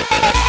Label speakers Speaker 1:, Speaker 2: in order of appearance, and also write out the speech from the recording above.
Speaker 1: Yeah.